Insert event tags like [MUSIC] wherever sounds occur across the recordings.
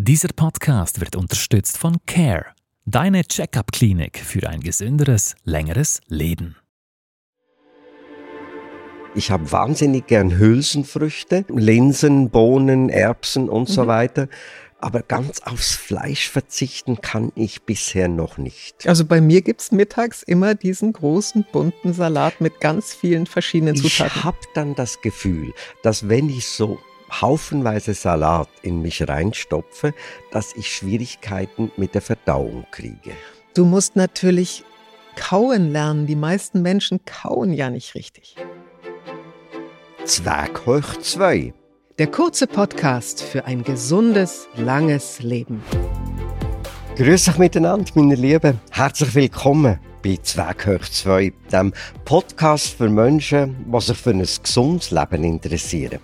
Dieser Podcast wird unterstützt von CARE, deine Check-up-Klinik für ein gesünderes, längeres Leben. Ich habe wahnsinnig gern Hülsenfrüchte, Linsen, Bohnen, Erbsen und mhm. so weiter. Aber ganz aufs Fleisch verzichten kann ich bisher noch nicht. Also bei mir gibt es mittags immer diesen großen bunten Salat mit ganz vielen verschiedenen Zutaten. Ich habe dann das Gefühl, dass wenn ich so haufenweise Salat in mich reinstopfe, dass ich Schwierigkeiten mit der Verdauung kriege. Du musst natürlich kauen lernen. Die meisten Menschen kauen ja nicht richtig. Zwerg hoch 2. Der kurze Podcast für ein gesundes, langes Leben. Grüß euch miteinander, meine Lieben. Herzlich willkommen bei Zweghöch 2, dem Podcast für Menschen, die sich für ein gesundes Leben interessieren.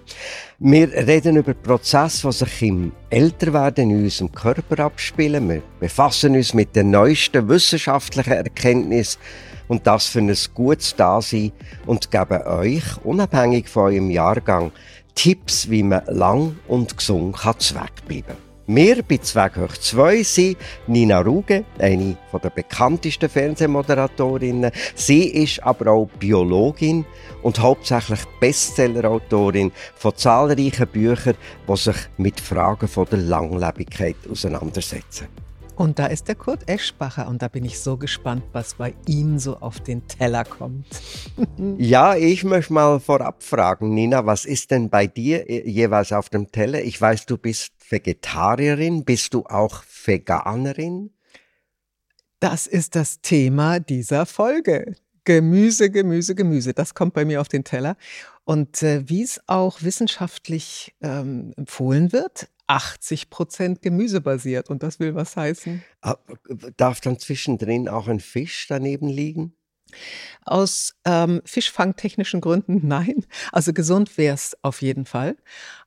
Wir reden über Prozesse, die sich im Älterwerden in unserem Körper abspielen. Wir befassen uns mit den neuesten wissenschaftlichen Erkenntnissen und das für ein gutes Dasein und geben euch, unabhängig von eurem Jahrgang, Tipps, wie man lang und gesund kann zweckbleiben kann. Wir bei Zweckhoch 2 sind Nina Ruge, eine der bekanntesten Fernsehmoderatorinnen. Sie ist aber auch Biologin und hauptsächlich Bestsellerautorin von zahlreichen Büchern, die sich mit Fragen der Langlebigkeit auseinandersetzen. Und da ist der Kurt Eschbacher und da bin ich so gespannt, was bei ihm so auf den Teller kommt. [LAUGHS] ja, ich möchte mal vorab fragen, Nina, was ist denn bei dir jeweils auf dem Teller? Ich weiß, du bist Vegetarierin, bist du auch Veganerin? Das ist das Thema dieser Folge. Gemüse, Gemüse, Gemüse. Das kommt bei mir auf den Teller. Und äh, wie es auch wissenschaftlich ähm, empfohlen wird, 80 Prozent gemüsebasiert. Und das will was heißen. Ah, darf dann zwischendrin auch ein Fisch daneben liegen? Aus ähm, fischfangtechnischen Gründen [LAUGHS] nein. Also gesund wäre es auf jeden Fall.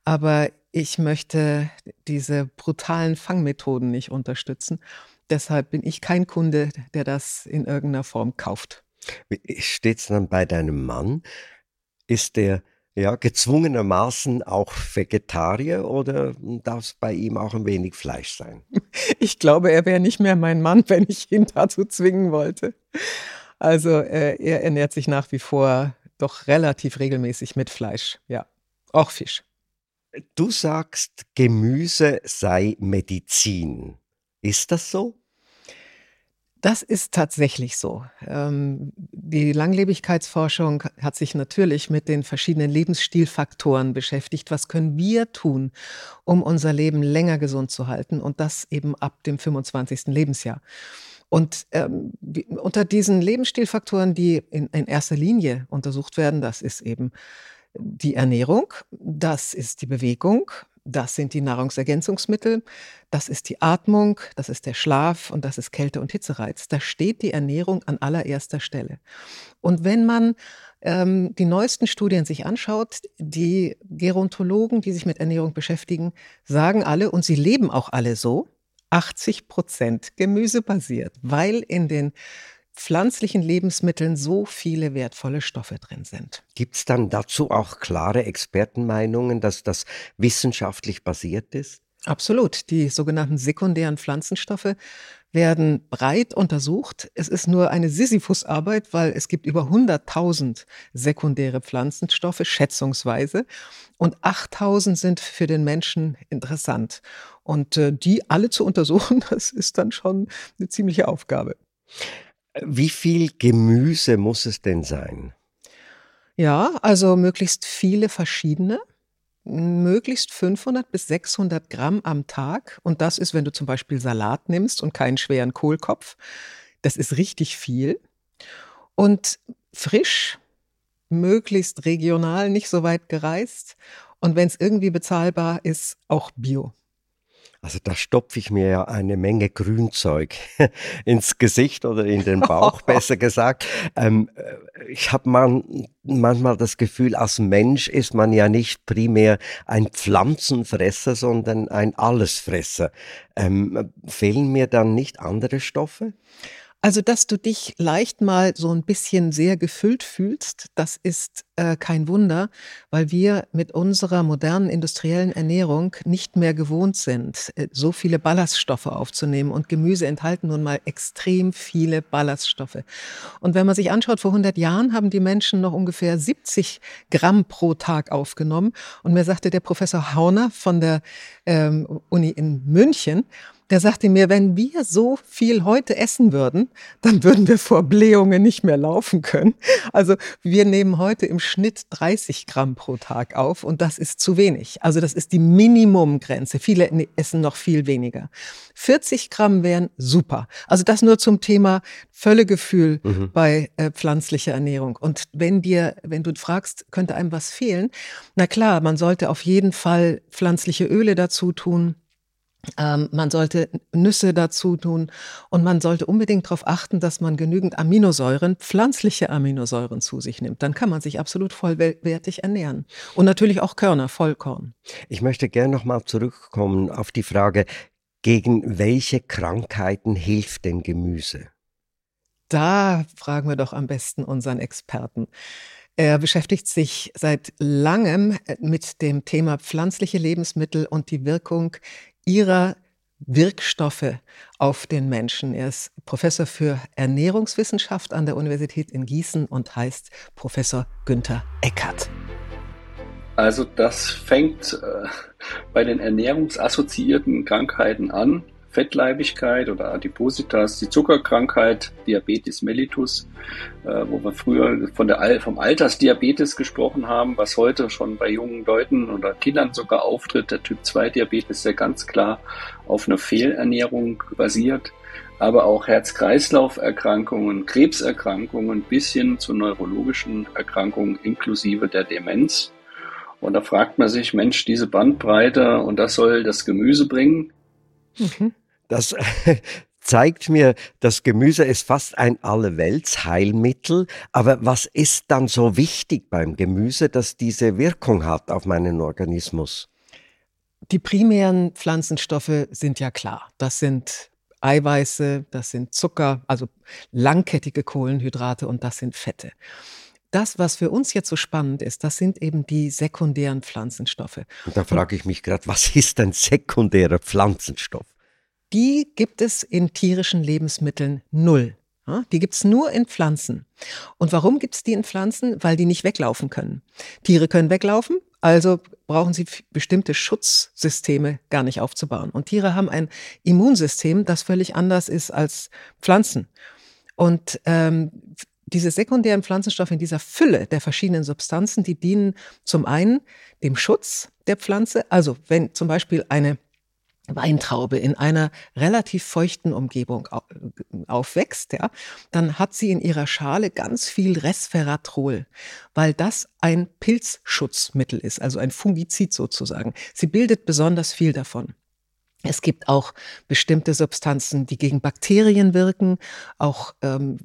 Aber ich möchte diese brutalen Fangmethoden nicht unterstützen. Deshalb bin ich kein Kunde, der das in irgendeiner Form kauft. Wie steht es dann bei deinem Mann? Ist der ja, gezwungenermaßen auch Vegetarier oder darf es bei ihm auch ein wenig Fleisch sein? [LAUGHS] Ich glaube, er wäre nicht mehr mein Mann, [LAUGHS] wenn ich ihn dazu zwingen wollte. Also äh, er ernährt sich nach wie vor doch relativ regelmäßig mit Fleisch, ja, auch Fisch. Du sagst, Gemüse sei Medizin. Ist das so? Das ist tatsächlich so. Ähm, die Langlebigkeitsforschung hat sich natürlich mit den verschiedenen Lebensstilfaktoren beschäftigt. Was können wir tun, um unser Leben länger gesund zu halten? Und das eben ab dem 25. Lebensjahr. Und ähm, unter diesen Lebensstilfaktoren, die in, in erster Linie untersucht werden, das ist eben die Ernährung, das ist die Bewegung, das sind die Nahrungsergänzungsmittel, das ist die Atmung, das ist der Schlaf und das ist Kälte- und Hitzereiz. Da steht die Ernährung an allererster Stelle. Und wenn man ähm, die neuesten Studien sich anschaut, die Gerontologen, die sich mit Ernährung beschäftigen, sagen alle, und sie leben auch alle so, 80 Prozent gemüsebasiert, weil in den pflanzlichen Lebensmitteln so viele wertvolle Stoffe drin sind. Gibt es dann dazu auch klare Expertenmeinungen, dass das wissenschaftlich basiert ist? Absolut. Die sogenannten sekundären Pflanzenstoffe werden breit untersucht. Es ist nur eine Sisyphusarbeit, weil es gibt über 100.000 sekundäre Pflanzenstoffe, schätzungsweise. Und 8.000 sind für den Menschen interessant. Und äh, die alle zu untersuchen, [LAUGHS] das ist dann schon eine ziemliche Aufgabe. Wie viel Gemüse muss es denn sein? Ja, also möglichst viele verschiedene, möglichst 500 bis 600 Gramm am Tag. Und das ist, wenn du zum Beispiel Salat nimmst und keinen schweren Kohlkopf. Das ist richtig viel. Und frisch, möglichst regional, nicht so weit gereist. Und wenn es irgendwie bezahlbar ist, auch bio. Also da stopfe ich mir ja eine Menge Grünzeug [LAUGHS] ins Gesicht oder in den Bauch, [LAUGHS] besser gesagt. Ähm, äh, ich habe man, manchmal das Gefühl, als Mensch ist man ja nicht primär ein Pflanzenfresser, sondern ein Allesfresser. Ähm, fehlen mir dann nicht andere Stoffe? Also, dass du dich leicht mal so ein bisschen sehr gefüllt fühlst, das ist, äh, kein Wunder, weil wir mit unserer modernen industriellen Ernährung nicht mehr gewohnt sind, äh, so viele Ballaststoffe aufzunehmen und Gemüse enthalten nun mal extrem viele Ballaststoffe. Und wenn man sich anschaut, vor 100 Jahren haben die Menschen noch ungefähr 70 Gramm pro Tag aufgenommen und mir sagte der Professor Hauner von der, ähm, Uni in München der sagte mir, wenn wir so viel heute essen würden, dann würden wir vor Blähungen nicht mehr laufen können. Also wir nehmen heute im Schnitt 30 Gramm pro Tag auf und das ist zu wenig. Also das ist die Minimumgrenze. Viele ne, essen noch viel weniger. 40 Gramm wären super. Also das nur zum Thema Völlegefühl mhm. bei äh, pflanzlicher Ernährung. Und wenn dir, wenn du fragst, könnte einem was fehlen? Na klar, man sollte auf jeden Fall pflanzliche Öle dazu tun ähm, man sollte Nüsse dazu tun und man sollte unbedingt darauf achten, dass man genügend Aminosäuren, pflanzliche Aminosäuren zu sich nimmt. Dann kann man sich absolut vollwertig ernähren. Und natürlich auch Körner, Vollkorn. Ich möchte gerne nochmal zurückkommen auf die Frage, gegen welche Krankheiten hilft denn Gemüse? Da fragen wir doch am besten unseren Experten. Er beschäftigt sich seit langem mit dem Thema pflanzliche Lebensmittel und die Wirkung ihrer Wirkstoffe auf den Menschen. Er ist Professor für Ernährungswissenschaft an der Universität in Gießen und heißt Professor Günther Eckert. Also das fängt äh, bei den ernährungsassoziierten Krankheiten an. Fettleibigkeit oder Adipositas, die Zuckerkrankheit, Diabetes mellitus, äh, wo wir früher von der, vom Altersdiabetes gesprochen haben, was heute schon bei jungen Leuten oder Kindern sogar auftritt. Der Typ 2 Diabetes, der ganz klar auf einer Fehlernährung basiert aber auch Herz-Kreislauf-Erkrankungen, Krebserkrankungen bis hin zu neurologischen Erkrankungen inklusive der Demenz. Und da fragt man sich, Mensch, diese Bandbreite und das soll das Gemüse bringen. Mhm. Das [LAUGHS] zeigt mir, das Gemüse ist fast ein Allerweltsheilmittel. Aber was ist dann so wichtig beim Gemüse, dass diese Wirkung hat auf meinen Organismus? Die primären Pflanzenstoffe sind ja klar. Das sind Eiweiße, das sind Zucker, also langkettige Kohlenhydrate und das sind Fette. Das, was für uns jetzt so spannend ist, das sind eben die sekundären Pflanzenstoffe. Und da frage ich mich gerade, was [LAUGHS] ist ein sekundärer Pflanzenstoff? Die gibt es in tierischen Lebensmitteln null. Die gibt es nur in Pflanzen. Und warum gibt es die in Pflanzen? Weil die nicht weglaufen können. Tiere können weglaufen, also brauchen sie bestimmte Schutzsysteme gar nicht aufzubauen. Und Tiere haben ein Immunsystem, das völlig anders ist als Pflanzen. Und ähm, diese sekundären Pflanzenstoffe in dieser Fülle der verschiedenen Substanzen, die dienen zum einen dem Schutz der Pflanze. Also wenn zum Beispiel eine Weintraube in einer relativ feuchten Umgebung aufwächst, ja, dann hat sie in ihrer Schale ganz viel Resveratrol, weil das ein Pilzschutzmittel ist, also ein Fungizid sozusagen. Sie bildet besonders viel davon. Es gibt auch bestimmte Substanzen, die gegen Bakterien wirken, auch ähm,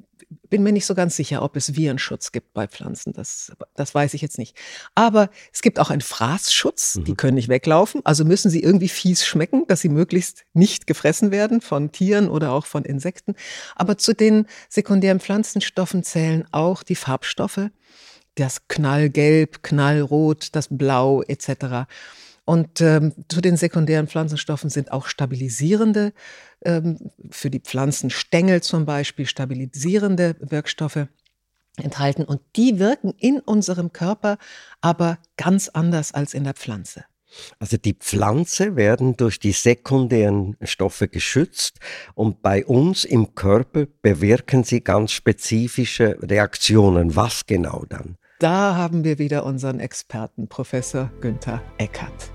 bin mir nicht so ganz sicher, ob es Virenschutz gibt bei Pflanzen. Das, das weiß ich jetzt nicht. Aber es gibt auch einen Fraßschutz. Mhm. Die können nicht weglaufen. Also müssen sie irgendwie fies schmecken, dass sie möglichst nicht gefressen werden von Tieren oder auch von Insekten. Aber zu den sekundären Pflanzenstoffen zählen auch die Farbstoffe. Das Knallgelb, Knallrot, das Blau etc. Und ähm, zu den sekundären Pflanzenstoffen sind auch stabilisierende, ähm, für die Pflanzenstängel zum Beispiel, stabilisierende Wirkstoffe enthalten. Und die wirken in unserem Körper aber ganz anders als in der Pflanze. Also die Pflanze werden durch die sekundären Stoffe geschützt und bei uns im Körper bewirken sie ganz spezifische Reaktionen. Was genau dann? Da haben wir wieder unseren Experten, Professor Günther Eckert.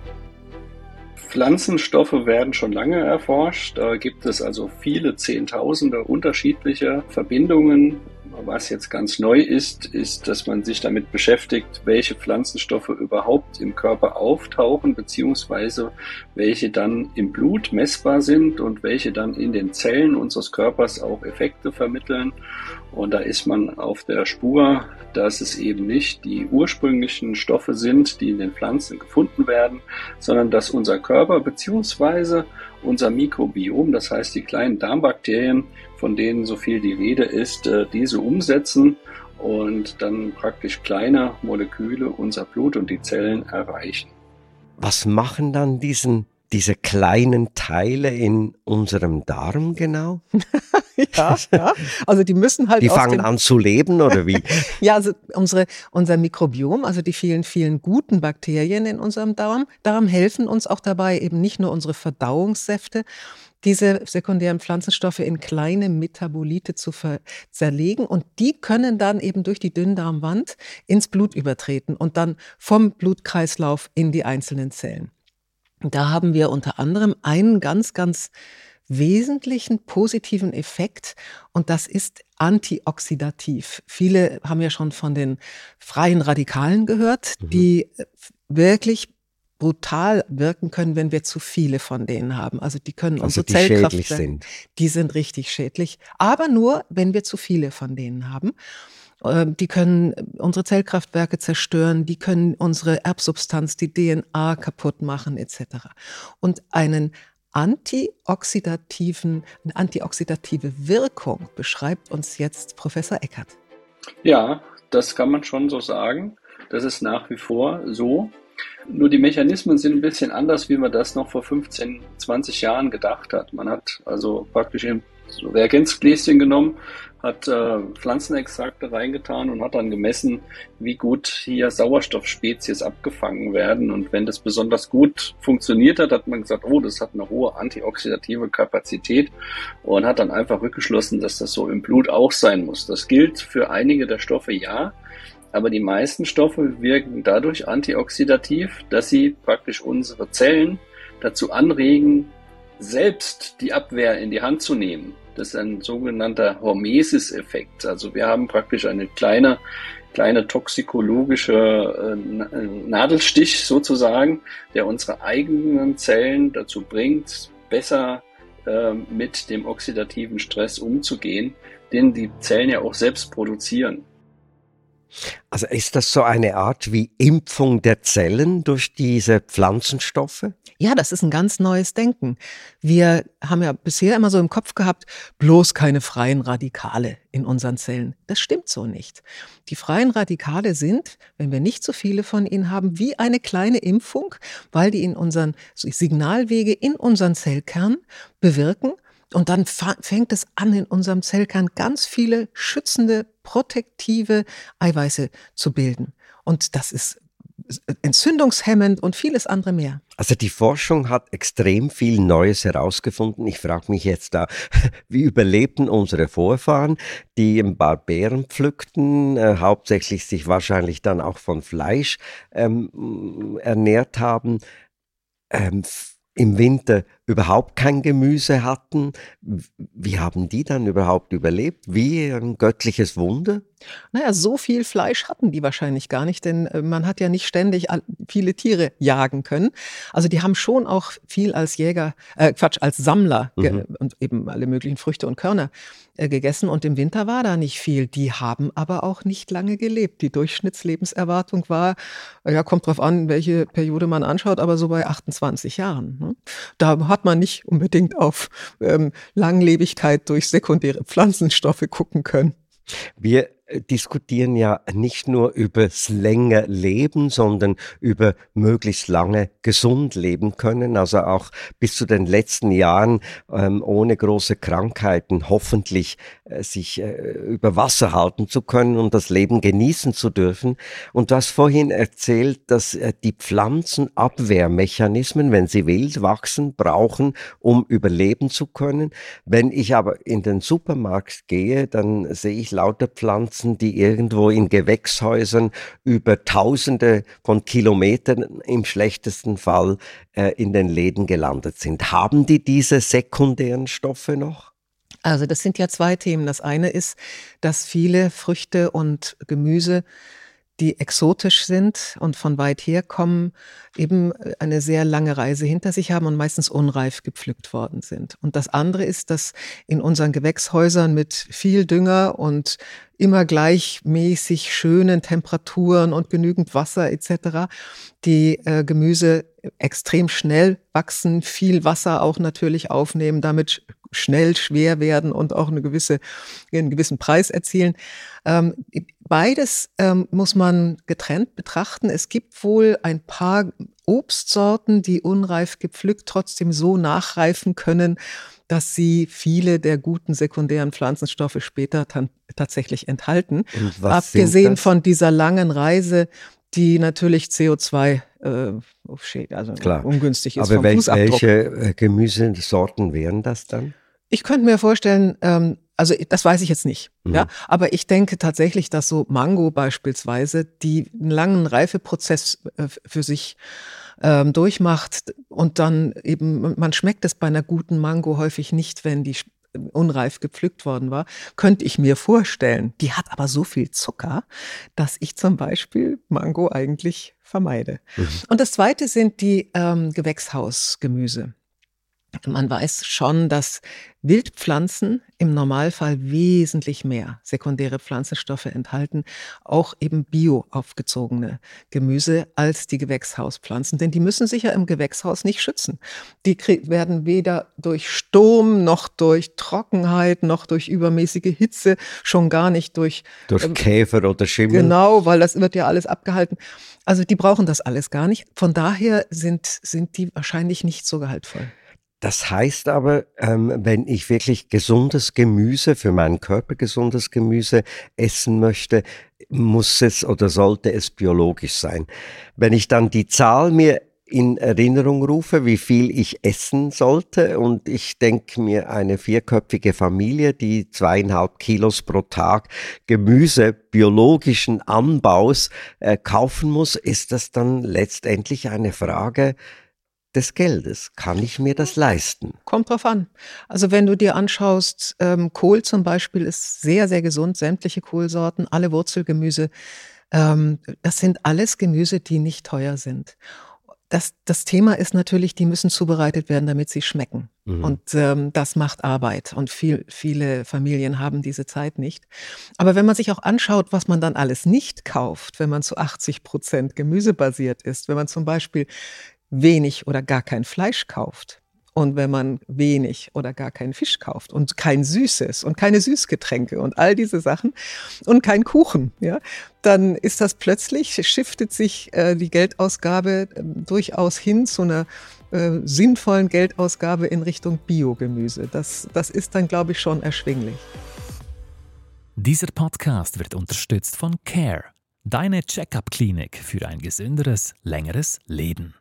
Pflanzenstoffe werden schon lange erforscht. Da gibt es also viele Zehntausende unterschiedliche Verbindungen was jetzt ganz neu ist, ist, dass man sich damit beschäftigt, welche Pflanzenstoffe überhaupt im Körper auftauchen, beziehungsweise welche dann im Blut messbar sind und welche dann in den Zellen unseres Körpers auch Effekte vermitteln. Und da ist man auf der Spur, dass es eben nicht die ursprünglichen Stoffe sind, die in den Pflanzen gefunden werden, sondern dass unser Körper beziehungsweise unser Mikrobiom, das heißt die kleinen Darmbakterien, von denen so viel die Rede ist, äh, diese umsetzen und dann praktisch kleine Moleküle unser Blut und die Zellen erreichen. Was machen dann diesen diese kleinen Teile in unserem Darm genau? [LAUGHS] ja, ja, also die müssen halt. Die fangen an zu leben oder wie? [LAUGHS] ja, also unsere, unser Mikrobiom, also die vielen, vielen guten Bakterien in unserem Darm, Darm helfen uns auch dabei, eben nicht nur unsere Verdauungssäfte, diese sekundären Pflanzenstoffe in kleine Metabolite zu zerlegen und die können dann eben durch die Dünndarmwand ins Blut übertreten und dann vom Blutkreislauf in die einzelnen Zellen. Da haben wir unter anderem einen ganz, ganz wesentlichen positiven Effekt und das ist antioxidativ. Viele haben ja schon von den freien Radikalen gehört, mhm. die wirklich brutal wirken können, wenn wir zu viele von denen haben. Also die können also unsere die Zellkraft schädlich sind. Die sind richtig schädlich, aber nur, wenn wir zu viele von denen haben. Ähm, die können unsere Zellkraftwerke zerstören, die können unsere Erbsubstanz, die DNA kaputt machen etc. Und einen antioxidativen, eine antioxidative Wirkung beschreibt uns jetzt Professor Eckert. Ja, das kann man schon so sagen. Das ist nach wie vor so. Nur die Mechanismen sind ein bisschen anders, wie man das noch vor 15, 20 Jahren gedacht hat. Man hat also praktisch so Reagenzgläschen genommen, hat äh, Pflanzenextrakte reingetan und hat dann gemessen, wie gut hier Sauerstoffspezies abgefangen werden. Und wenn das besonders gut funktioniert hat, hat man gesagt, oh, das hat eine hohe antioxidative Kapazität und hat dann einfach rückgeschlossen, dass das so im Blut auch sein muss. Das gilt für einige der Stoffe ja, aber die meisten Stoffe wirken dadurch antioxidativ, dass sie praktisch unsere Zellen dazu anregen, selbst die Abwehr in die Hand zu nehmen. Das ist ein sogenannter Hormesis-Effekt. Also wir haben praktisch eine kleine, kleine toxikologische äh, Nadelstich sozusagen, der unsere eigenen Zellen dazu bringt, besser äh, mit dem oxidativen Stress umzugehen, den die Zellen ja auch selbst produzieren. Also ist das so eine Art wie Impfung der Zellen durch diese Pflanzenstoffe? Ja, das ist ein ganz neues Denken. Wir haben ja bisher immer so im Kopf gehabt, bloß keine freien Radikale in unseren Zellen. Das stimmt so nicht. Die freien Radikale sind, wenn wir nicht so viele von ihnen haben, wie eine kleine Impfung, weil die in unseren Signalwege in unseren Zellkern bewirken und dann fängt es an, in unserem Zellkern ganz viele schützende, protektive Eiweiße zu bilden. Und das ist entzündungshemmend und vieles andere mehr. Also die Forschung hat extrem viel Neues herausgefunden. Ich frage mich jetzt da, [LAUGHS] wie überlebten unsere Vorfahren, die im Barbären pflückten, äh, hauptsächlich sich wahrscheinlich dann auch von Fleisch ähm, ernährt haben. Ähm, im Winter überhaupt kein Gemüse hatten. Wie haben die dann überhaupt überlebt? Wie ein göttliches Wunder? Naja, so viel Fleisch hatten die wahrscheinlich gar nicht, denn äh, man hat ja nicht ständig viele Tiere jagen können. Also die haben schon auch viel als Jäger, äh, Quatsch, als Sammler mhm. und eben alle möglichen Früchte und Körner äh, gegessen und im Winter war da nicht viel. Die haben aber auch nicht lange gelebt. Die Durchschnittslebenserwartung war, ja, kommt drauf an, welche Periode man anschaut, aber so bei 28 Jahren. Ne? Da hat man nicht unbedingt auf ähm, Langlebigkeit durch sekundäre Pflanzenstoffe gucken können. Wir diskutieren ja nicht nur übers länger Leben, sondern über möglichst lange gesund leben können, also auch bis zu den letzten Jahren ähm, ohne große Krankheiten hoffentlich äh, sich äh, über Wasser halten zu können und das Leben genießen zu dürfen. Und du hast vorhin erzählt, dass äh, die Pflanzen Abwehrmechanismen, wenn sie wild wachsen, brauchen, um überleben zu können. Wenn ich aber in den Supermarkt gehe, dann sehe ich lauter Pflanzen, Pflanzen, die irgendwo in Gewächshäusern über Tausende von Kilometern im schlechtesten Fall äh, in den Läden gelandet sind. Haben die diese sekundären Stoffe noch? Also das sind ja zwei Themen. Das eine ist, dass viele Früchte und Gemüse die exotisch sind und von weit her kommen, eben eine sehr lange Reise hinter sich haben und meistens unreif gepflückt worden sind. Und das andere ist, dass in unseren Gewächshäusern mit viel Dünger und immer gleichmäßig schönen Temperaturen und genügend Wasser etc. die äh, Gemüse extrem schnell wachsen, viel Wasser auch natürlich aufnehmen, damit schnell schwer werden und auch eine gewisse, einen gewissen Preis erzielen. Ähm, beides ähm, muss man getrennt betrachten. Es gibt wohl ein paar Obstsorten, die unreif gepflückt trotzdem so nachreifen können, dass sie viele der guten sekundären Pflanzenstoffe später tatsächlich enthalten. Abgesehen von dieser langen Reise, die natürlich CO2 äh, also Klar. ungünstig ist. Aber welch, welche äh, Gemüsesorten wären das dann? Ich könnte mir vorstellen, ähm, also das weiß ich jetzt nicht, mhm. ja, aber ich denke tatsächlich, dass so Mango beispielsweise, die einen langen Reifeprozess äh, für sich ähm, durchmacht und dann eben, man schmeckt es bei einer guten Mango häufig nicht, wenn die unreif gepflückt worden war, könnte ich mir vorstellen. Die hat aber so viel Zucker, dass ich zum Beispiel Mango eigentlich vermeide. Mhm. Und das zweite sind die ähm, Gewächshausgemüse. Man weiß schon, dass Wildpflanzen im Normalfall wesentlich mehr sekundäre Pflanzenstoffe enthalten, auch eben bio aufgezogene Gemüse als die Gewächshauspflanzen, denn die müssen sich ja im Gewächshaus nicht schützen. Die werden weder durch Sturm noch durch Trockenheit noch durch übermäßige Hitze, schon gar nicht durch durch ähm, Käfer oder Schimmel. Genau, weil das wird ja alles abgehalten. Also die brauchen das alles gar nicht. Von daher sind sind die wahrscheinlich nicht so gehaltvoll. Das heißt aber, ähm, wenn ich wirklich gesundes Gemüse, für meinen Körper gesundes Gemüse essen möchte, muss es oder sollte es biologisch sein. Wenn ich dann die Zahl mir in Erinnerung rufe, wie viel ich essen sollte. Und ich denke mir, eine vierköpfige Familie, die zweieinhalb Kilos pro Tag Gemüse biologischen Anbaus äh, kaufen muss, ist das dann letztendlich eine Frage des Geldes. Kann ich mir das leisten? Kommt drauf an. Also wenn du dir anschaust, ähm, Kohl zum Beispiel ist sehr, sehr gesund, sämtliche Kohlsorten, alle Wurzelgemüse. Ähm, das sind alles Gemüse, die nicht teuer sind. Das, das Thema ist natürlich, die müssen zubereitet werden, damit sie schmecken. Mhm. Und ähm, das macht Arbeit. Und viel, viele Familien haben diese Zeit nicht. Aber wenn man sich auch anschaut, was man dann alles nicht kauft, wenn man zu 80 Prozent gemüsebasiert ist, wenn man zum Beispiel wenig oder gar kein Fleisch kauft und wenn man wenig oder gar keinen Fisch kauft und kein Süßes und keine Süßgetränke und all diese Sachen und kein Kuchen, ja, dann ist das plötzlich, shiftet sich äh, die Geldausgabe äh, durchaus hin zu einer äh, sinnvollen Geldausgabe in Richtung Biogemüse. Das, das ist dann, glaube ich, schon erschwinglich. Dieser Podcast wird unterstützt von CARE, deine Check-up-Klinik für ein gesünderes, längeres Leben.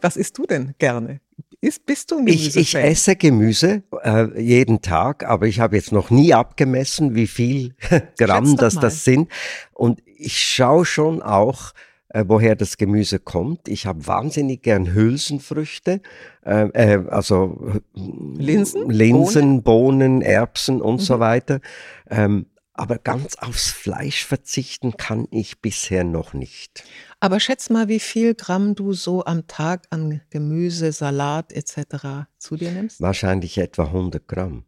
Was isst du denn gerne? Ist, bist du ein Ich, ich esse Gemüse äh, jeden Tag, aber ich habe jetzt noch nie abgemessen, wie viel [LAUGHS] Gramm das, das sind. Und ich schaue schon auch, äh, woher das Gemüse kommt. Ich habe wahnsinnig gern Hülsenfrüchte, äh, äh also Linsen, Linsen Bohnen, Bohnen Erbsen und mhm. so weiter. Ähm, aber ganz aufs Fleisch verzichten kann ich bisher noch nicht. Aber schätz mal, wie viel Gramm du so am Tag an Gemüse, Salat etc. zu dir nimmst? Wahrscheinlich etwa 100 Gramm.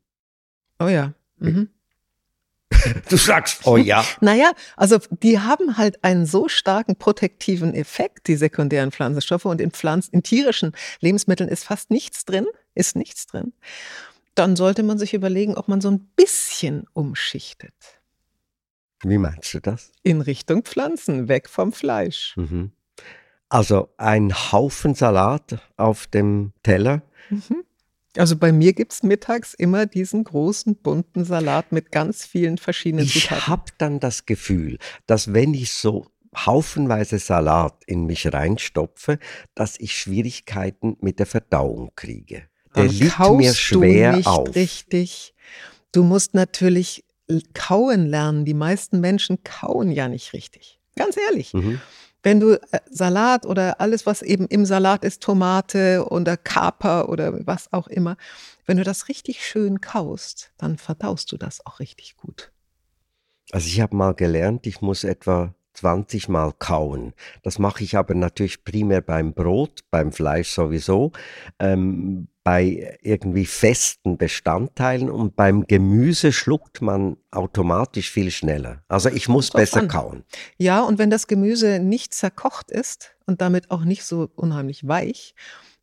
Oh ja. Mhm. [LAUGHS] Du sagst, oh ja. naja, also die haben halt einen so starken protektiven Effekt, die sekundären Pflanzenstoffe. Und in, Pflanzen, in tierischen Lebensmitteln ist fast nichts drin, ist nichts drin. Dann sollte man sich überlegen, ob man so ein bisschen umschichtet. Wie meinst du das? In Richtung Pflanzen, weg vom Fleisch. Mhm. Also ein Haufen Salat auf dem Teller. Mhm. Also bei mir gibt es mittags immer diesen großen bunten Salat mit ganz vielen verschiedenen ich Zutaten. Ich habe dann das Gefühl, dass wenn ich so haufenweise Salat in mich reinstopfe, dass ich Schwierigkeiten mit der Verdauung kriege. Der dann liegt mir schwer du nicht auf. Richtig. Du musst natürlich kauen lernen. Die meisten Menschen kauen ja nicht richtig. Ganz ehrlich. Mhm. Wenn du äh, Salat oder alles, was eben im Salat ist, Tomate oder Kaper oder was auch immer, wenn du das richtig schön kaust, dann verdaust du das auch richtig gut. Also ich habe mal gelernt, ich muss etwa 20 Mal kauen. Das mache ich aber natürlich primär beim Brot, beim Fleisch sowieso, ähm, bei irgendwie festen Bestandteilen und beim Gemüse schluckt man automatisch viel schneller. Also ich muss besser an. kauen. Ja, und wenn das Gemüse nicht zerkocht ist und damit auch nicht so unheimlich weich,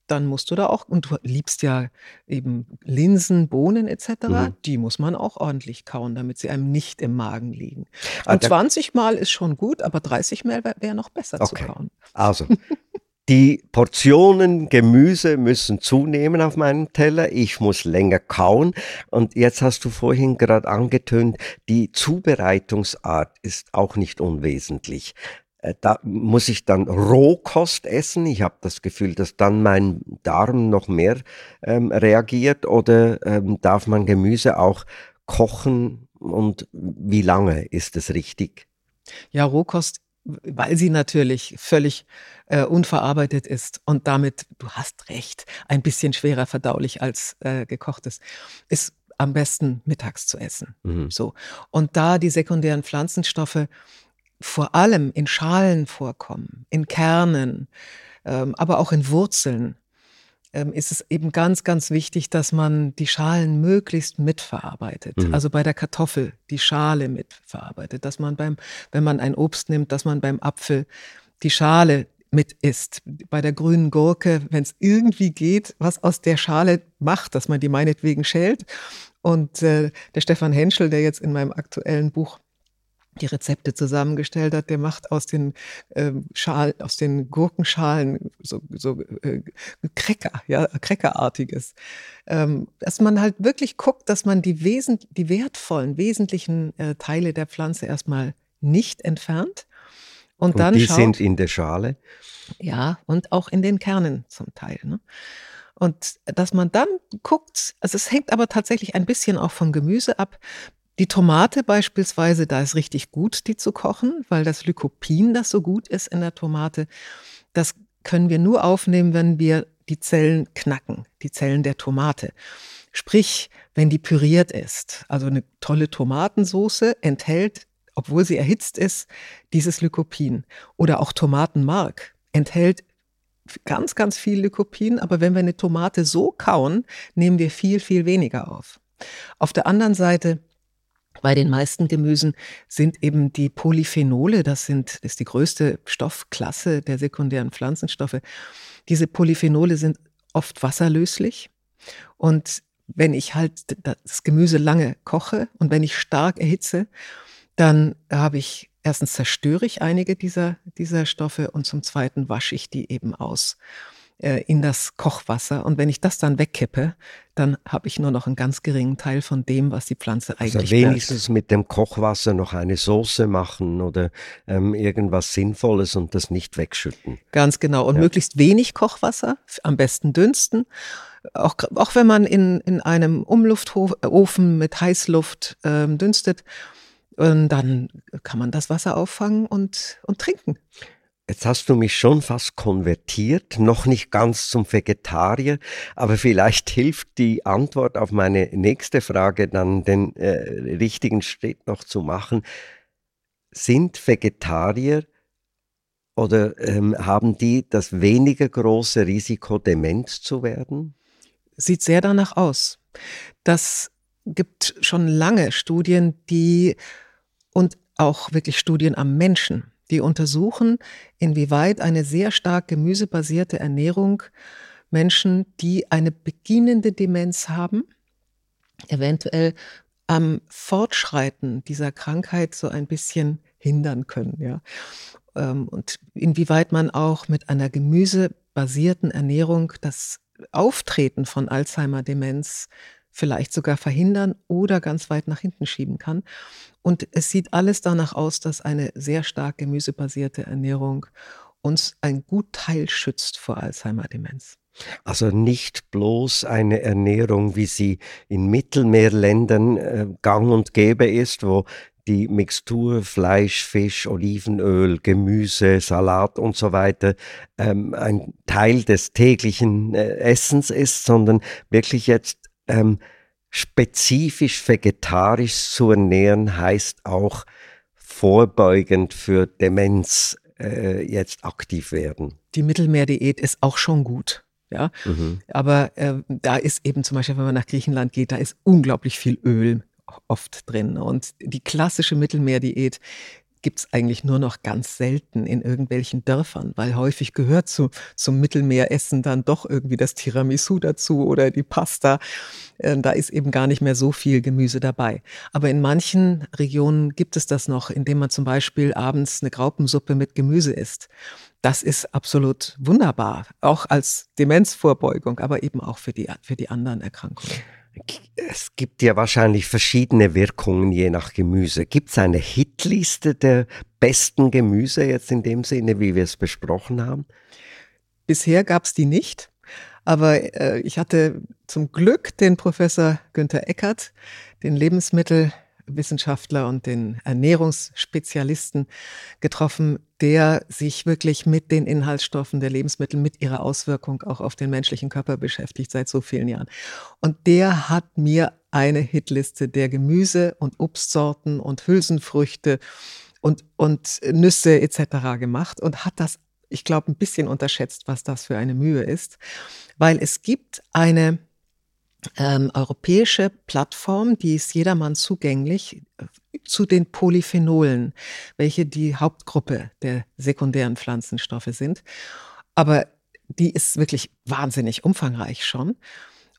dann musst du da auch, und du liebst ja eben Linsen, Bohnen etc., mhm. die muss man auch ordentlich kauen, damit sie einem nicht im Magen liegen. Ah, und ah, 20 Mal ist schon gut, aber 30 Mal wäre wär noch besser okay. zu kauen. Also, [LAUGHS] die Portionen Gemüse müssen zunehmen auf meinem Teller. Ich muss länger kauen. Und jetzt hast du vorhin gerade angetönt, die Zubereitungsart ist auch nicht unwesentlich. Äh, da muss ich dann Rohkost essen. Ich habe das Gefühl, dass dann mein Darm noch mehr ähm, reagiert. Oder ähm, darf man Gemüse auch kochen und wie lange ist es richtig? Ja, Rohkost, weil sie natürlich völlig äh, unverarbeitet ist und damit, du hast recht, ein bisschen schwerer verdaulich als äh, gekochtes, ist am besten mittags zu essen. Mhm. So. Und da die sekundären Pflanzenstoffe vor allem in Schalen vorkommen, in Kernen, ähm, aber auch in Wurzeln, ist es eben ganz, ganz wichtig, dass man die Schalen möglichst mitverarbeitet. Mhm. Also bei der Kartoffel die Schale mitverarbeitet, dass man beim, wenn man ein Obst nimmt, dass man beim Apfel die Schale mit isst. Bei der grünen Gurke, wenn es irgendwie geht, was aus der Schale macht, dass man die meinetwegen schält. Und äh, der Stefan Henschel, der jetzt in meinem aktuellen Buch die Rezepte zusammengestellt hat, der macht aus den ähm, Schal, aus den Gurkenschalen so, so äh, Cracker, ja, Crackerartiges. Ähm, dass man halt wirklich guckt, dass man die wesen, die wertvollen, wesentlichen äh, Teile der Pflanze erstmal nicht entfernt. Und, und dann die schaut, sind in der Schale. Ja, und auch in den Kernen zum Teil. Ne? Und dass man dann guckt, also es hängt aber tatsächlich ein bisschen auch vom Gemüse ab. Die Tomate beispielsweise, da ist richtig gut, die zu kochen, weil das Lycopin, das so gut ist in der Tomate, das können wir nur aufnehmen, wenn wir die Zellen knacken, die Zellen der Tomate. Sprich, wenn die püriert ist. Also eine tolle Tomatensoße enthält, obwohl sie erhitzt ist, dieses Lycopin. Oder auch Tomatenmark enthält ganz, ganz viel Lycopin, aber wenn wir eine Tomate so kauen, nehmen wir viel, viel weniger auf. Auf der anderen Seite bei den meisten Gemüsen sind eben die Polyphenole, das sind, das ist die größte Stoffklasse der sekundären Pflanzenstoffe. Diese Polyphenole sind oft wasserlöslich. Und wenn ich halt das Gemüse lange koche und wenn ich stark erhitze, dann habe ich erstens zerstöre ich einige dieser, dieser Stoffe und zum zweiten wasche ich die eben aus. Äh, in das Kochwasser. Und wenn ich das dann wegkippe, dann habe ich nur noch einen ganz geringen Teil von dem, was die Pflanze also eigentlich Also wenigstens birgt. mit dem Kochwasser noch eine Soße machen oder ähm, irgendwas Sinnvolles und das nicht wegschütten. Ganz genau. Und ja. möglichst wenig Kochwasser, am besten dünsten. Auch, auch wenn man in, in einem Umluftofen mit Heißluft ähm, dünstet, und dann kann man das Wasser auffangen und, und trinken. Jetzt hast du mich schon fast konvertiert, noch nicht ganz zum Vegetarier, aber vielleicht [LAUGHS] hilft die Antwort auf meine nächste Frage dann den äh, richtigen Schritt noch zu machen. Sind Vegetarier oder ähm, haben die das weniger große Risiko, dement zu werden? Sieht sehr danach aus. Das gibt schon lange Studien, die und auch wirklich Studien am Menschen, die untersuchen, inwieweit eine sehr stark gemüsebasierte Ernährung Menschen, die eine beginnende Demenz haben, eventuell am Fortschreiten dieser Krankheit so ein bisschen hindern können, ja. Ähm, und inwieweit man auch mit einer gemüsebasierten Ernährung das Auftreten von Alzheimer-Demenz vielleicht sogar verhindern oder ganz weit nach hinten schieben kann. Und es sieht alles danach aus, dass eine sehr stark gemüsebasierte Ernährung uns ein gut Teil schützt vor Alzheimer-Demenz. Also nicht bloß eine Ernährung, wie sie in Mittelmeerländern äh, gang und gäbe ist, wo die Mixtur Fleisch, Fisch, Olivenöl, Gemüse, Salat und so weiter ähm, ein Teil des täglichen äh, Essens ist, sondern wirklich jetzt ähm, spezifisch vegetarisch zu ernähren heißt auch vorbeugend für Demenz äh, jetzt aktiv werden? Die Mittelmeerdiät ist auch schon gut. Ja, mhm. aber äh, da ist eben zum Beispiel, wenn man nach Griechenland geht, da ist unglaublich viel Öl oft drin. Und die klassische Mittelmeerdiät gibt es eigentlich nur noch ganz selten in irgendwelchen Dörfern, weil häufig gehört zu, zum Mittelmeeressen dann doch irgendwie das Tiramisu dazu oder die Pasta. Äh, da ist eben gar nicht mehr so viel Gemüse dabei. Aber in manchen Regionen gibt es das noch, indem man zum Beispiel abends eine Graupensuppe mit Gemüse isst. Das ist absolut wunderbar, auch als Demenzvorbeugung, aber eben auch für die, für die anderen Erkrankungen. Es gibt ja wahrscheinlich verschiedene Wirkungen je nach Gemüse. Gibt es eine Hitliste der besten Gemüse jetzt in dem Sinne, wie wir es besprochen haben? Bisher gab es die nicht, aber äh, ich hatte zum Glück den Professor Günther Eckert, den Lebensmittel Wissenschaftler und den Ernährungsspezialisten getroffen, der sich wirklich mit den Inhaltsstoffen der Lebensmittel, mit ihrer Auswirkung auch auf den menschlichen Körper beschäftigt seit so vielen Jahren. Und der hat mir eine Hitliste der Gemüse- und Obstsorten und Hülsenfrüchte und, und Nüsse etc. gemacht und hat das, ich glaube, ein bisschen unterschätzt, was das für eine Mühe ist, weil es gibt eine ähm, europäische Plattform, die ist jedermann zugänglich äh, zu den Polyphenolen, welche die Hauptgruppe der sekundären Pflanzenstoffe sind. Aber die ist wirklich wahnsinnig umfangreich schon.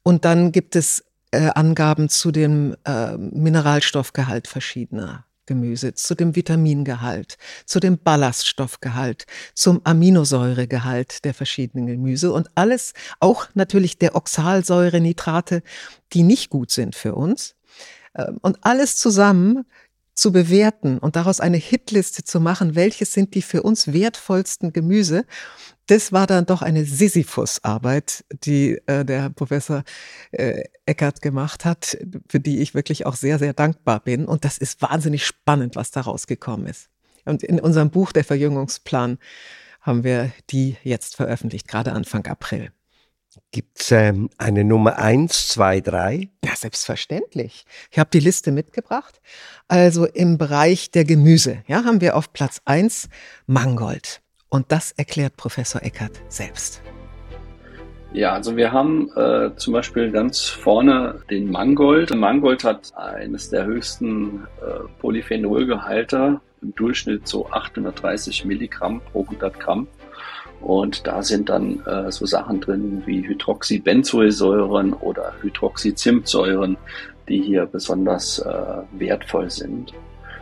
Und dann gibt es äh, Angaben zu dem äh, Mineralstoffgehalt verschiedener Gemüse, zu dem Vitamingehalt, zu dem Ballaststoffgehalt, zum Aminosäuregehalt der verschiedenen Gemüse und alles, auch natürlich der Oxalsäure, Nitrate, die nicht gut sind für uns. Ähm, und alles zusammen zu bewerten und daraus eine Hitliste zu machen, welches sind die für uns wertvollsten Gemüse, das war dann doch eine Sisyphus-Arbeit, die äh, der Professor äh, Eckert gemacht hat, für die ich wirklich auch sehr, sehr dankbar bin. Und das ist wahnsinnig spannend, was da rausgekommen ist. Und in unserem Buch Der Verjüngungsplan haben wir die jetzt veröffentlicht, gerade Anfang April. Gibt es ähm, eine Nummer 1, 2, 3? Ja, selbstverständlich. Ich habe die Liste mitgebracht. Also im Bereich der Gemüse ja, haben wir auf Platz 1 Mangold. Und das erklärt Professor Eckert selbst. Ja, also wir haben äh, zum Beispiel ganz vorne den Mangold. Mangold hat eines der höchsten äh, Polyphenolgehalte, im Durchschnitt so 830 Milligramm pro 100 Gramm. Und da sind dann äh, so Sachen drin wie Hydroxybenzoesäuren oder Hydroxyzimtsäuren, die hier besonders äh, wertvoll sind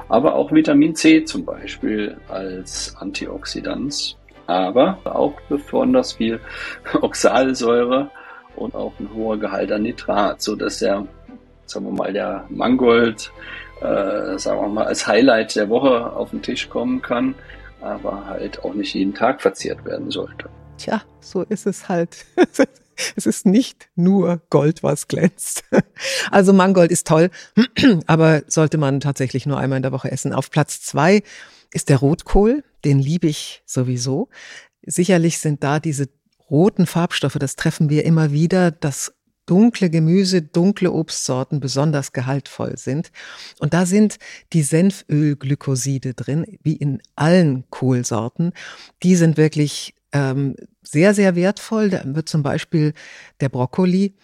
aber auch Vitamin C zum Beispiel als Antioxidant, aber auch besonders viel [LAUGHS] Oxalsäure und auch ein hoher Gehalt an Nitrat, so dass der, sagen wir mal, der Mangold, äh, sagen wir mal, als Highlight der Woche auf den Tisch kommen kann, aber halt auch nicht jeden Tag verzehrt werden sollte. Tja, so ist es halt. [LAUGHS] Es ist nicht nur Gold, was glänzt. [LAUGHS] Also Mangold ist toll, [CLEARS THROAT] aber sollte man tatsächlich nur einmal in der Woche essen. Auf Platz zwei ist der Rotkohl, den liebe ich sowieso. Sicherlich sind da diese roten Farbstoffe, das treffen wir immer wieder, dass dunkle Gemüse, dunkle Obstsorten besonders gehaltvoll sind. Und da sind die Senfölglykoside drin, wie in allen Kohlsorten. Die sind wirklich ähm, sehr, sehr wertvoll. Da wird zum Beispiel der Brokkoli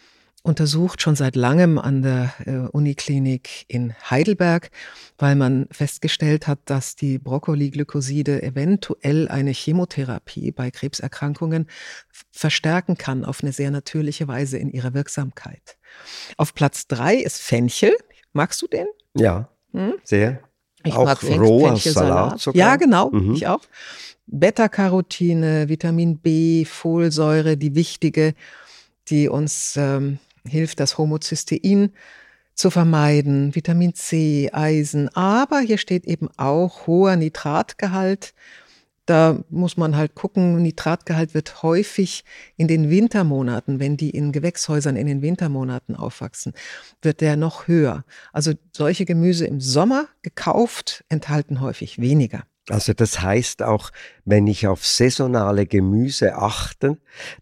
untersucht, schon seit langem an der äh, Uniklinik in Heidelberg, weil man festgestellt hat, dass die Brokkoli-Glykoside eventuell eine Chemotherapie bei Krebserkrankungen verstärken kann auf eine sehr natürliche Weise in ihrer Wirksamkeit. Auf Platz drei ist Fenchel. Magst du den? Ja, hm? sehr. Ich auch mag roher Salat. Sogar. Ja, genau, mhm. ich auch. Beta-Carotine, Vitamin B, Folsäure, die wichtige, die uns ähm, hilft, das Homozystein zu vermeiden, Vitamin C, Eisen, aber hier steht eben auch hoher Nitratgehalt. Da muss man halt gucken, Nitratgehalt wird häufig in den Wintermonaten, wenn die in Gewächshäusern in den Wintermonaten aufwachsen, wird der noch höher. Also solche Gemüse im Sommer gekauft enthalten häufig weniger. Also das heißt auch, wenn ich auf saisonale Gemüse achte,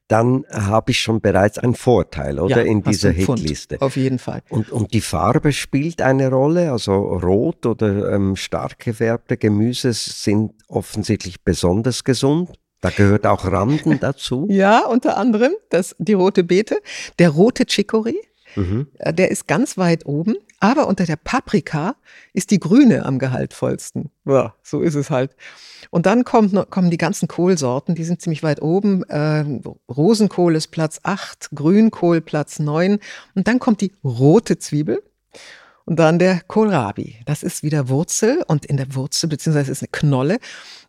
dann habe ich schon bereits einen Vorteil, oder? Ja, in dieser Hitliste. Auf jeden Fall. Und, und die Farbe spielt eine Rolle. Also rot oder ähm, stark gefärbte Gemüse sind offensichtlich besonders gesund. Da gehört auch Randen [LAUGHS] dazu. Ja, unter anderem das, die rote Beete, der rote Chicory, Mhm. äh, der ist ganz weit oben, aber unter der Paprika ist die grüne am gehaltvollsten. Ja, so ist es halt. Und dann kommt, kommen die ganzen Kohlsorten, die sind ziemlich weit oben. Äh, Rosenkohl ist Platz 8, Grünkohl Platz 9 und dann kommt die rote Zwiebel. Und dann der Kohlrabi. Das ist wieder Wurzel und in der Wurzel, beziehungsweise ist eine Knolle,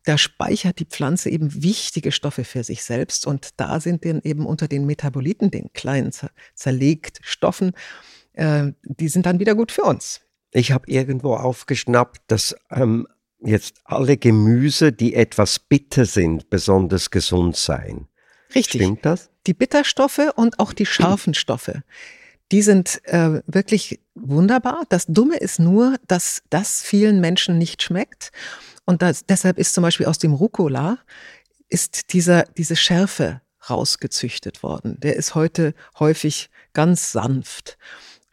da speichert die Pflanze eben wichtige Stoffe für sich selbst. Und da sind dann eben unter den Metaboliten, den kleinen zer zerlegt Stoffen, äh, die sind dann wieder gut für uns. Ich habe irgendwo aufgeschnappt, dass ähm, jetzt alle Gemüse, die etwas bitter sind, besonders gesund seien. Richtig. Stimmt das? Die Bitterstoffe und auch die scharfen Stoffe, die sind äh, wirklich wunderbar. Das Dumme ist nur, dass das vielen Menschen nicht schmeckt. Und das, deshalb ist zum Beispiel aus dem Rucola ist dieser, diese Schärfe rausgezüchtet worden. Der ist heute häufig ganz sanft.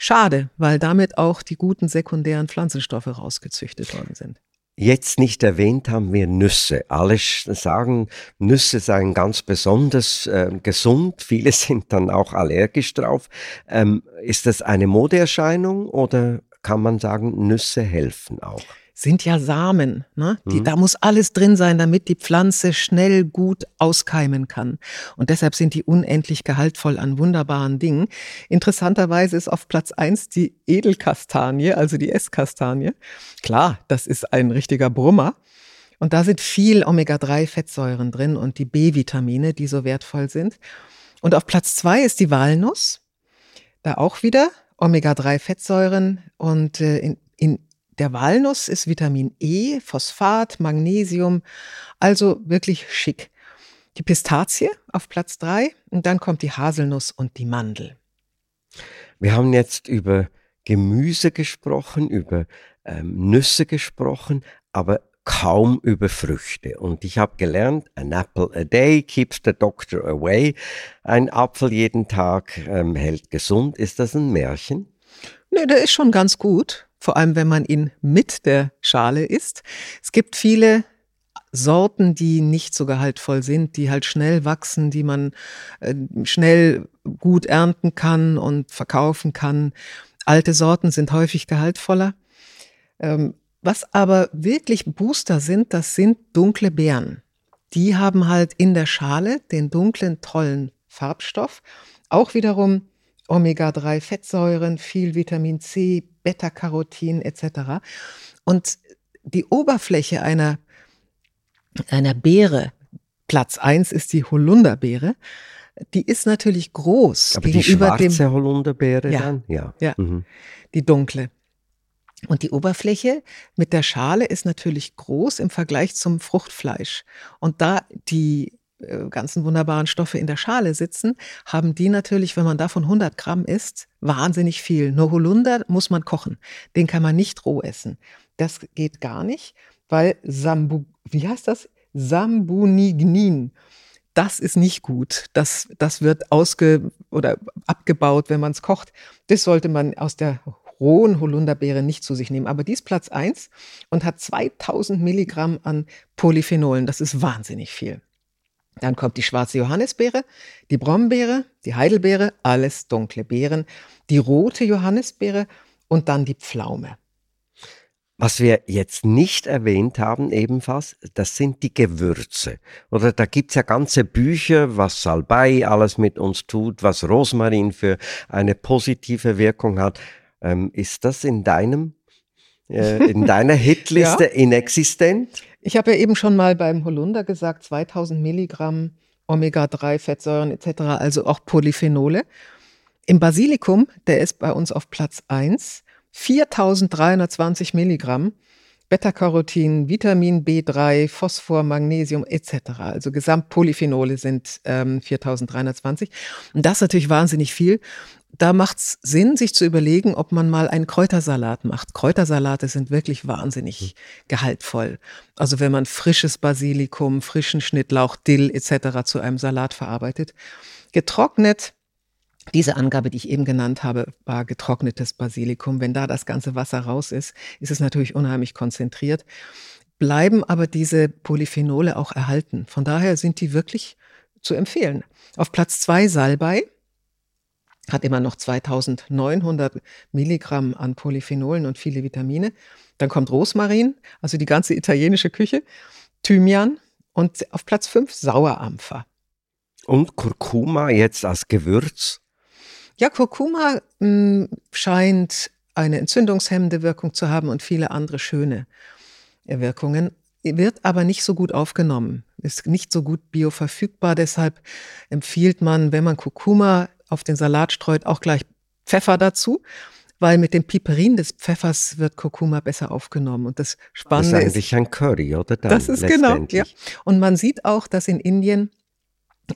Schade, weil damit auch die guten sekundären Pflanzenstoffe rausgezüchtet worden sind. Jetzt nicht erwähnt haben wir Nüsse. Alle sagen, Nüsse seien ganz besonders äh, gesund. Viele [LAUGHS] sind dann auch allergisch drauf. Ähm, ist das eine Modeerscheinung oder kann man sagen, Nüsse helfen auch? Sind ja Samen. Ne? Die, Mhm. Da muss alles drin sein, damit die Pflanze schnell gut auskeimen kann. Und deshalb sind die unendlich gehaltvoll an wunderbaren Dingen. Interessanterweise ist auf Platz eins die Edelkastanie, also die Esskastanie. Klar, das ist ein richtiger Brummer. Und da sind viel Omega-3-Fettsäuren drin und die B-Vitamine, die so wertvoll sind. Und auf Platz zwei ist die Walnuss. Da auch wieder Omega-3-Fettsäuren und äh, in, in der Walnuss ist Vitamin E, Phosphat, Magnesium, also wirklich schick. Die Pistazie auf Platz drei und dann kommt die Haselnuss und die Mandel. Wir haben jetzt über Gemüse gesprochen, über ähm, Nüsse gesprochen, aber kaum über Früchte. Und ich habe gelernt, an apple a day keeps the doctor away. Ein Apfel jeden Tag ähm, hält gesund. Ist das ein Märchen? Nö, der ist schon ganz gut, vor allem wenn man ihn mit der Schale isst. Es gibt viele Sorten, die nicht so gehaltvoll sind, die halt schnell wachsen, die man äh, schnell gut ernten kann und verkaufen kann. Alte Sorten sind häufig gehaltvoller. Ähm, was aber wirklich Booster sind, das sind dunkle Beeren. Die haben halt in der Schale den dunklen, tollen Farbstoff. Auch wiederum Omega-3-Fettsäuren, viel Vitamin C, Beta-Carotin etc. Und die Oberfläche einer, einer Beere, Platz eins ist die Holunderbeere, die ist natürlich groß Aber die gegenüber dem schwarze Holunderbeere Ja. dann? Ja. Ja. Mhm. die dunkle. Und die Oberfläche mit der Schale ist natürlich groß im Vergleich zum Fruchtfleisch. Und da die ganzen wunderbaren Stoffe in der Schale sitzen, haben die natürlich, wenn man davon 100 Gramm isst, wahnsinnig viel. Nur Holunder muss man kochen. Den kann man nicht roh essen. Das geht gar nicht, weil Sambu, wie heißt das? Sambunignin. Das ist nicht gut. Das, das wird ausge oder abgebaut, wenn man es kocht. Das sollte man aus der rohen Holunderbeere nicht zu sich nehmen. Aber die ist Platz eins und hat 2000 Milligramm an Polyphenolen. Das ist wahnsinnig viel. Dann kommt die schwarze Johannisbeere, die Brombeere, die Heidelbeere, alles dunkle Beeren, die rote Johannisbeere und dann die Pflaume. Was wir jetzt nicht erwähnt haben ebenfalls, das sind die Gewürze. Oder da gibt's ja ganze Bücher, was Salbei alles mit uns tut, was Rosmarin für eine positive Wirkung hat. Ähm, ist das in deinem, in deiner [LAUGHS] Hitliste inexistent? Ich habe ja eben schon mal beim Holunder gesagt, 2000 Milligramm Omega-3-Fettsäuren etc., also auch Polyphenole. Im Basilikum, der ist bei uns auf Platz 1, 4320 Milligramm. Beta-Carotin, Vitamin B3, Phosphor, Magnesium etc. Also Gesamtpolyphenole sind ähm, 4320. Und das ist natürlich wahnsinnig viel. Da macht es Sinn, sich zu überlegen, ob man mal einen Kräutersalat macht. Kräutersalate sind wirklich wahnsinnig gehaltvoll. Also wenn man frisches Basilikum, frischen Schnittlauch, Dill etc. zu einem Salat verarbeitet. Getrocknet diese Angabe, die ich eben genannt habe, war getrocknetes Basilikum. Wenn da das ganze Wasser raus ist, ist es natürlich unheimlich konzentriert. Bleiben aber diese Polyphenole auch erhalten. Von daher sind die wirklich zu empfehlen. Auf Platz zwei Salbei hat immer noch 2900 Milligramm an Polyphenolen und viele Vitamine. Dann kommt Rosmarin, also die ganze italienische Küche, Thymian und auf Platz fünf Sauerampfer. Und Kurkuma jetzt als Gewürz? Ja, Kurkuma mh, hm, scheint eine entzündungshemmende Wirkung zu haben und viele andere schöne Wirkungen, wird aber nicht so gut aufgenommen, ist nicht so gut bioverfügbar. Deshalb empfiehlt man, wenn man Kurkuma auf den Salat streut, auch gleich Pfeffer dazu, weil mit dem Piperin des Pfeffers wird Kurkuma besser aufgenommen. Und das Spannende ist eigentlich ist, ein Curry, oder? Dann das ist genau, ja. Und man sieht auch, dass in Indien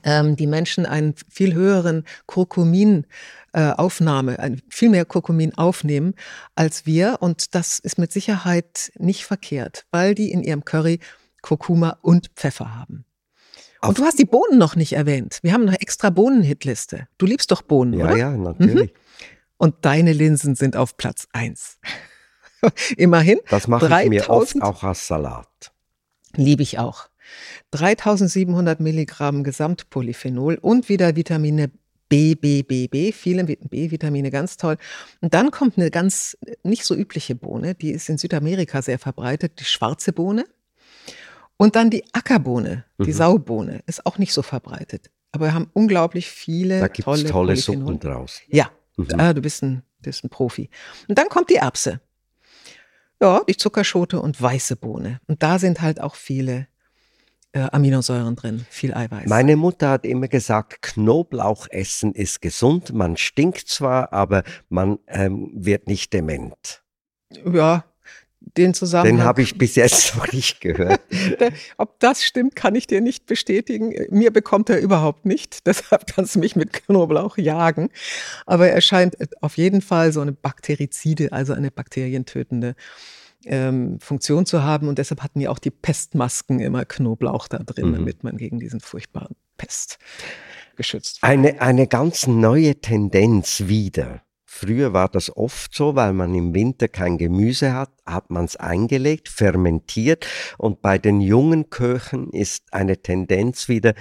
ähm, die Menschen einen viel höheren Kurkumin äh, Aufnahme, ein, viel mehr Kurkumin aufnehmen als wir. Und das ist mit Sicherheit nicht verkehrt, weil die in ihrem Curry Kurkuma und Pfeffer haben. Und du hast die Bohnen noch nicht erwähnt. Wir haben eine extra Bohnen-Hitliste. Du liebst doch Bohnen, ja, oder? Ja, ja, natürlich. Mhm. Und deine Linsen sind auf Platz 1. [LAUGHS] Immerhin. Das mache ich mir oft auch als Salat. Liebe ich auch. 3700 Milligramm Gesamtpolyphenol und wieder Vitamine B, B, B, B, viele B-Vitamine, ganz toll. Und dann kommt eine ganz nicht so übliche Bohne, die ist in Südamerika sehr verbreitet, die schwarze Bohne. Und dann die Ackerbohne, die mhm. Saubohne, ist auch nicht so verbreitet. Aber wir haben unglaublich viele da gibt's tolle, tolle Suppen draus. Ja, mhm. ah, du, bist ein, bist ein Profi. Und dann kommt die Erbse. Ja, die Zuckerschote und weiße Bohne. Und da sind halt auch viele äh, Aminosäuren drin, viel Eiweiß. Meine Mutter hat immer gesagt, Knoblauch essen ist gesund. Man stinkt zwar, aber man ähm, wird nicht dement. Ja, den Zusammenhang. Den habe ich bis jetzt [LAUGHS] noch nicht gehört. [LAUGHS] Ob das stimmt, kann ich dir nicht bestätigen. Mir bekommt er überhaupt nicht. [LAUGHS] Deshalb kannst du mich mit Knoblauch jagen. Aber er scheint auf jeden Fall so eine Bakterizide, also eine bakterientötende ähm, Funktion zu haben. Und deshalb hatten ja auch die Pestmasken immer Knoblauch da drin, mhm. damit man gegen diesen furchtbaren Pest geschützt wird. Eine, eine ganz neue Tendenz wieder. Früher war das oft so, weil man im Winter kein Gemüse hat, hat man es eingelegt, fermentiert und bei den jungen Köchen ist eine Tendenz wieder,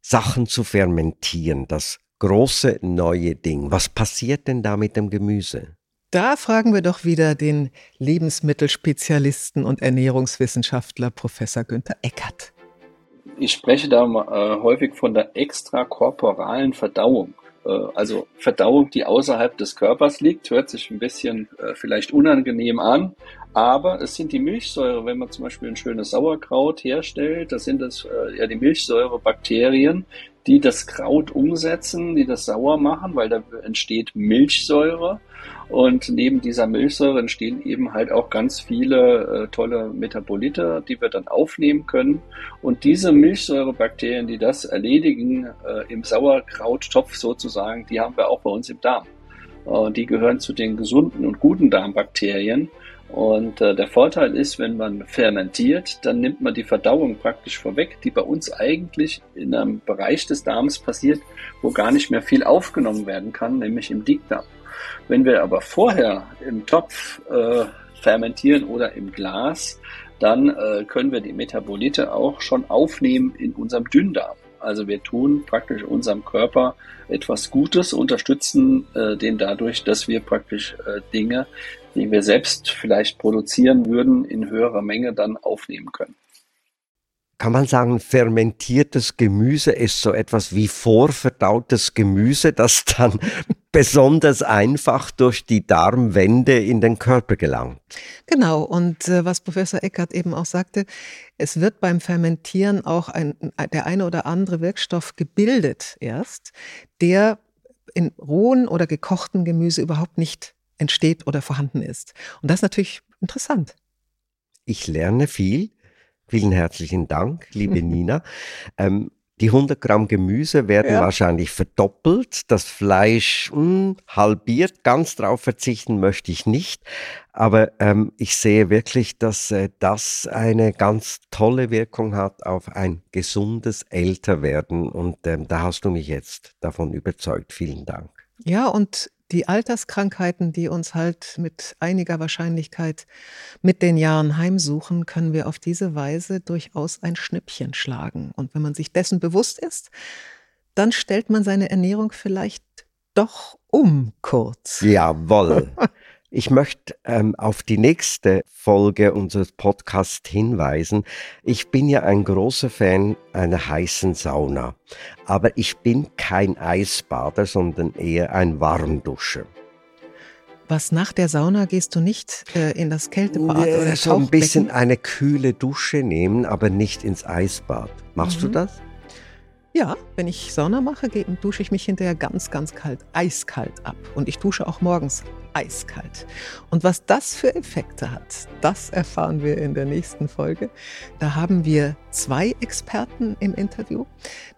Sachen zu fermentieren, das große neue Ding. Was passiert denn da mit dem Gemüse? Da fragen wir doch wieder den Lebensmittelspezialisten und Ernährungswissenschaftler Professor Günther Eckert. Ich spreche da äh, häufig von der extrakorporalen Verdauung. Äh, also Verdauung, die außerhalb des Körpers liegt, hört sich ein bisschen äh, vielleicht unangenehm an, aber es sind die Milchsäure, wenn man zum Beispiel ein schönes Sauerkraut herstellt, das sind das äh, ja die Milchsäurebakterien, die das Kraut umsetzen, die das sauer machen, weil da entsteht Milchsäure. Und neben dieser Milchsäure entstehen eben halt auch ganz viele äh, tolle Metabolite, die wir dann aufnehmen können. Und diese Milchsäurebakterien, die das erledigen äh, im Sauerkrauttopf sozusagen, die haben wir auch bei uns im Darm. Äh, die gehören zu den gesunden und guten Darmbakterien. Und äh, der Vorteil ist, wenn man fermentiert, dann nimmt man die Verdauung praktisch vorweg, die bei uns eigentlich in einem Bereich des Darms passiert, wo gar nicht mehr viel aufgenommen werden kann, nämlich im Dickdarm. Wenn wir aber vorher im Topf äh, fermentieren oder im Glas, dann äh, können wir die Metabolite auch schon aufnehmen in unserem Dünndarm. Also wir tun praktisch unserem Körper etwas Gutes, unterstützen äh, den dadurch, dass wir praktisch äh, Dinge, die wir selbst vielleicht produzieren würden, in höherer Menge dann aufnehmen können. Kann man sagen, fermentiertes Gemüse ist so etwas wie vorverdautes Gemüse, das dann besonders einfach durch die Darmwände in den Körper gelangt. Genau, und äh, was Professor Eckert eben auch sagte, es wird beim Fermentieren auch ein, der eine oder andere Wirkstoff gebildet erst, der in rohen oder gekochten Gemüse überhaupt nicht entsteht oder vorhanden ist. Und das ist natürlich interessant. Ich lerne viel. Vielen herzlichen Dank, liebe [LAUGHS] Nina. Ähm, die 100 Gramm Gemüse werden ja. wahrscheinlich verdoppelt, das Fleisch mh, hm, halbiert. Ganz drauf verzichten möchte ich nicht. Aber ähm, ich sehe wirklich, dass äh, das eine ganz tolle Wirkung hat auf ein gesundes Älterwerden. Und ähm, da hast du mich jetzt davon überzeugt. Vielen Dank. Ja, und die Alterskrankheiten, die uns halt mit einiger Wahrscheinlichkeit mit den Jahren heimsuchen, können wir auf diese Weise durchaus ein Schnippchen schlagen. Und wenn man sich dessen bewusst ist, dann stellt man seine Ernährung vielleicht doch um kurz. Jawohl. [LAUGHS] Ich möchte ähm, auf die nächste Folge unseres Podcasts hinweisen. Ich bin ja ein großer Fan einer heißen Sauna, aber ich bin kein Eisbader, sondern eher ein Warmduscher. Was nach der Sauna gehst du nicht äh, in das Kältebad oder So ein bisschen eine kühle Dusche nehmen, aber nicht ins Eisbad. Machst mhm. du das? Ja, wenn ich Sauna mache, dusche ich mich hinterher ganz, ganz kalt, eiskalt ab. Und ich dusche auch morgens eiskalt. Und was das für Effekte hat, das erfahren wir in der nächsten Folge. Da haben wir zwei Experten im Interview.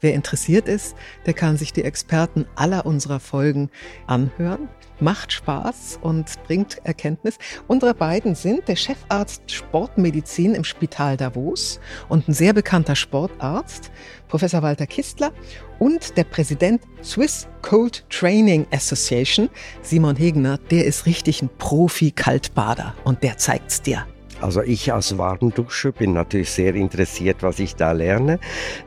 Wer interessiert ist, der kann sich die Experten aller unserer Folgen anhören. Macht Spaß und bringt Erkenntnis. Unsere beiden sind der Chefarzt Sportmedizin im Spital Davos und ein sehr bekannter Sportarzt, Professor Walter Kistler, und der Präsident Swiss Cold Training Association, Simon Hegener, der ist richtig ein Profi-Kaltbader und der zeigt's dir. Also ich als Warmduscher bin natürlich sehr interessiert, was ich da lerne,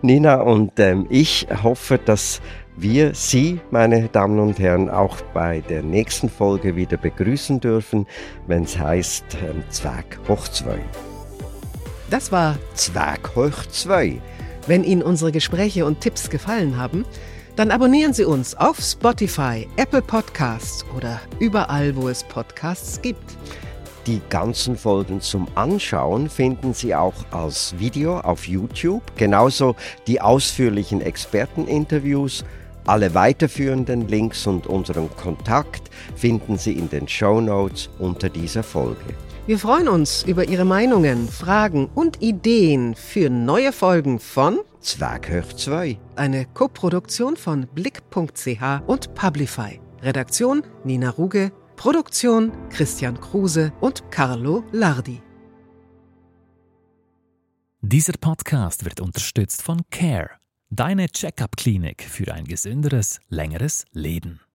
Nina. Und ähm, ich hoffe, dass wir Sie, meine Damen und Herren, auch bei der nächsten Folge wieder begrüßen dürfen, wenn es heißt ähm, Zwerg hoch 2. Das war Zwerg hoch 2. Wenn Ihnen unsere Gespräche und Tipps gefallen haben, dann abonnieren Sie uns auf Spotify, Apple Podcasts oder überall, wo es Podcasts gibt. Die ganzen Folgen zum Anschauen finden Sie auch als Video auf YouTube, genauso die ausführlichen Experteninterviews. Alle weiterführenden Links und unseren Kontakt finden Sie in den Show Notes unter dieser Folge. Wir freuen uns über Ihre Meinungen, Fragen und Ideen für neue Folgen von Zwerghöch 2. Eine Koproduktion von Blick.ch und Publify. Redaktion Nina Ruge, Produktion Christian Kruse und Carlo Lardi. Dieser Podcast wird unterstützt von Care, deine Checkup-Klinik für ein gesünderes, längeres Leben.